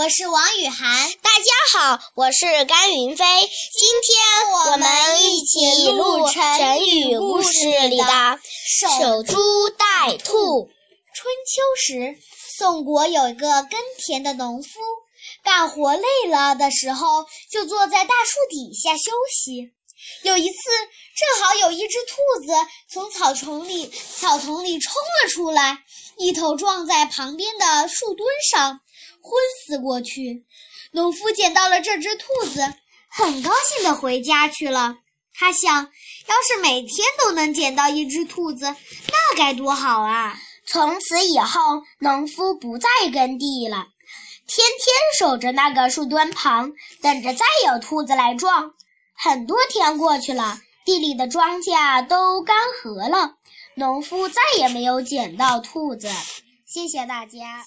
我是王雨涵。大家好，我是甘云飞。今天我们一起录成语故事里的“守株待兔”。春秋时，宋国有一个耕田的农夫，干活累了的时候，就坐在大树底下休息。有一次，正好有一只兔子从草丛里草丛里冲了出来，一头撞在旁边的树墩上，昏死过去。农夫捡到了这只兔子，很高兴地回家去了。他想，要是每天都能捡到一只兔子，那该多好啊！从此以后，农夫不再耕地了，天天守着那个树墩旁，等着再有兔子来撞。很多天过去了，地里的庄稼都干涸了，农夫再也没有捡到兔子。谢谢大家。